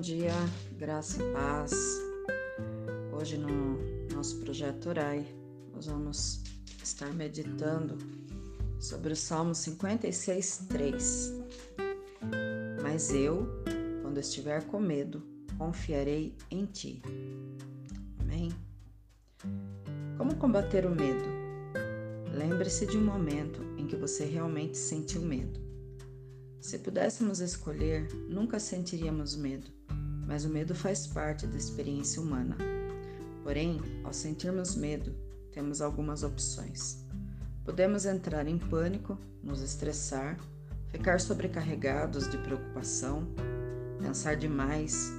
bom dia, graça e paz. Hoje no nosso projeto Orai, nós vamos estar meditando sobre o Salmo 56, 3. Mas eu, quando estiver com medo, confiarei em ti. Amém? Como combater o medo? Lembre-se de um momento em que você realmente sentiu medo. Se pudéssemos escolher, nunca sentiríamos medo, mas o medo faz parte da experiência humana. Porém, ao sentirmos medo, temos algumas opções. Podemos entrar em pânico, nos estressar, ficar sobrecarregados de preocupação, pensar demais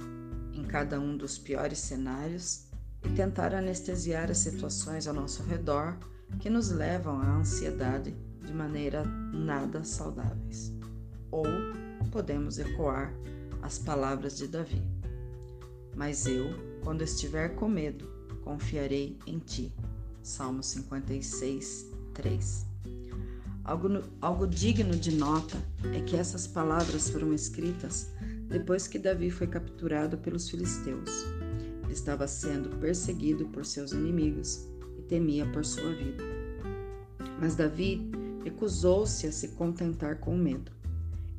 em cada um dos piores cenários e tentar anestesiar as situações ao nosso redor que nos levam à ansiedade de maneira nada saudáveis ou podemos ecoar as palavras de Davi. Mas eu, quando estiver com medo, confiarei em ti. Salmo 56, 3. Algo, algo digno de nota é que essas palavras foram escritas depois que Davi foi capturado pelos filisteus. Ele estava sendo perseguido por seus inimigos e temia por sua vida. Mas Davi recusou-se a se contentar com o medo.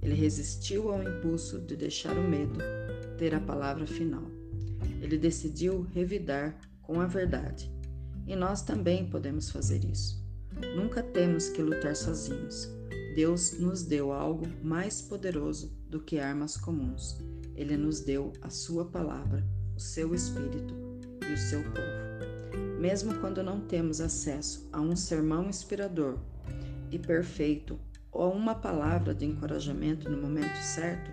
Ele resistiu ao impulso de deixar o medo ter a palavra final. Ele decidiu revidar com a verdade. E nós também podemos fazer isso. Nunca temos que lutar sozinhos. Deus nos deu algo mais poderoso do que armas comuns. Ele nos deu a Sua palavra, o seu Espírito e o seu povo. Mesmo quando não temos acesso a um sermão inspirador e perfeito ou uma palavra de encorajamento no momento certo,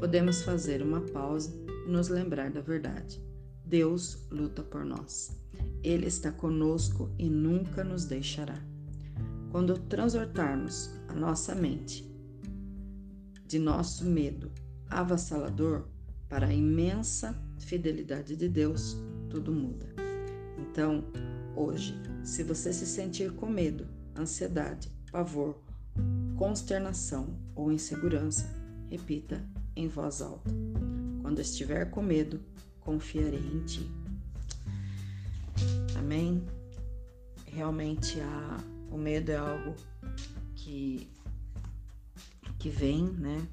podemos fazer uma pausa e nos lembrar da verdade. Deus luta por nós. Ele está conosco e nunca nos deixará. Quando transportarmos a nossa mente de nosso medo avassalador para a imensa fidelidade de Deus, tudo muda. Então, hoje, se você se sentir com medo, ansiedade, pavor consternação ou insegurança, repita em voz alta. Quando estiver com medo, confiarei em ti. Amém? Realmente a, o medo é algo que, que vem, né?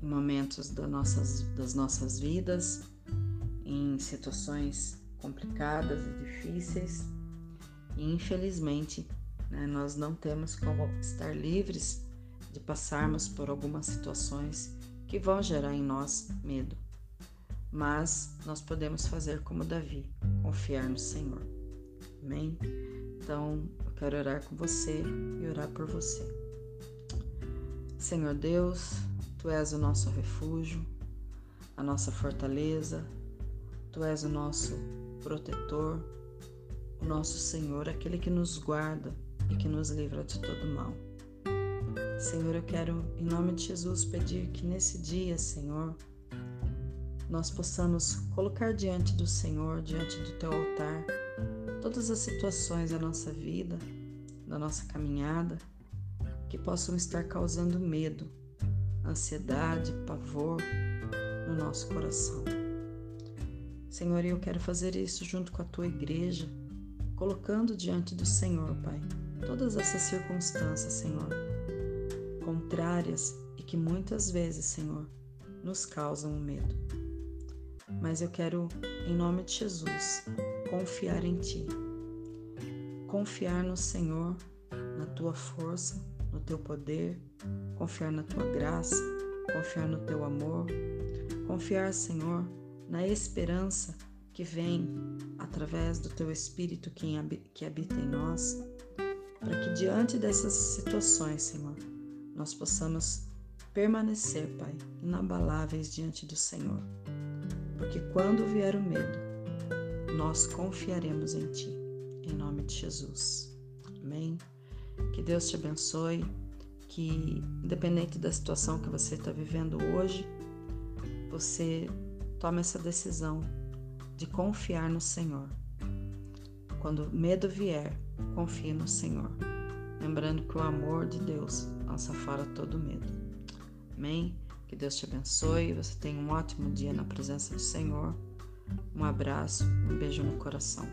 Em momentos das nossas, das nossas vidas, em situações complicadas e difíceis. E infelizmente, né, nós não temos como estar livres de passarmos por algumas situações que vão gerar em nós medo. Mas nós podemos fazer como Davi, confiar no Senhor. Amém? Então, eu quero orar com você e orar por você. Senhor Deus, Tu és o nosso refúgio, a nossa fortaleza, Tu és o nosso protetor, o nosso Senhor, aquele que nos guarda e que nos livra de todo mal. Senhor, eu quero, em nome de Jesus, pedir que nesse dia, Senhor, nós possamos colocar diante do Senhor, diante do teu altar, todas as situações da nossa vida, da nossa caminhada, que possam estar causando medo, ansiedade, pavor no nosso coração. Senhor, eu quero fazer isso junto com a tua igreja, colocando diante do Senhor, Pai, todas essas circunstâncias, Senhor contrárias e que muitas vezes, Senhor, nos causam medo. Mas eu quero, em nome de Jesus, confiar em Ti. Confiar no Senhor, na Tua força, no Teu poder, confiar na Tua graça, confiar no Teu amor, confiar, Senhor, na esperança que vem através do Teu Espírito que habita em nós, para que diante dessas situações, Senhor, nós possamos permanecer, Pai, inabaláveis diante do Senhor. Porque quando vier o medo, nós confiaremos em Ti, em nome de Jesus. Amém? Que Deus te abençoe, que independente da situação que você está vivendo hoje, você tome essa decisão de confiar no Senhor. Quando medo vier, confie no Senhor. Lembrando que o amor de Deus lança fora todo medo. Amém? Que Deus te abençoe, você tenha um ótimo dia na presença do Senhor. Um abraço, um beijo no coração.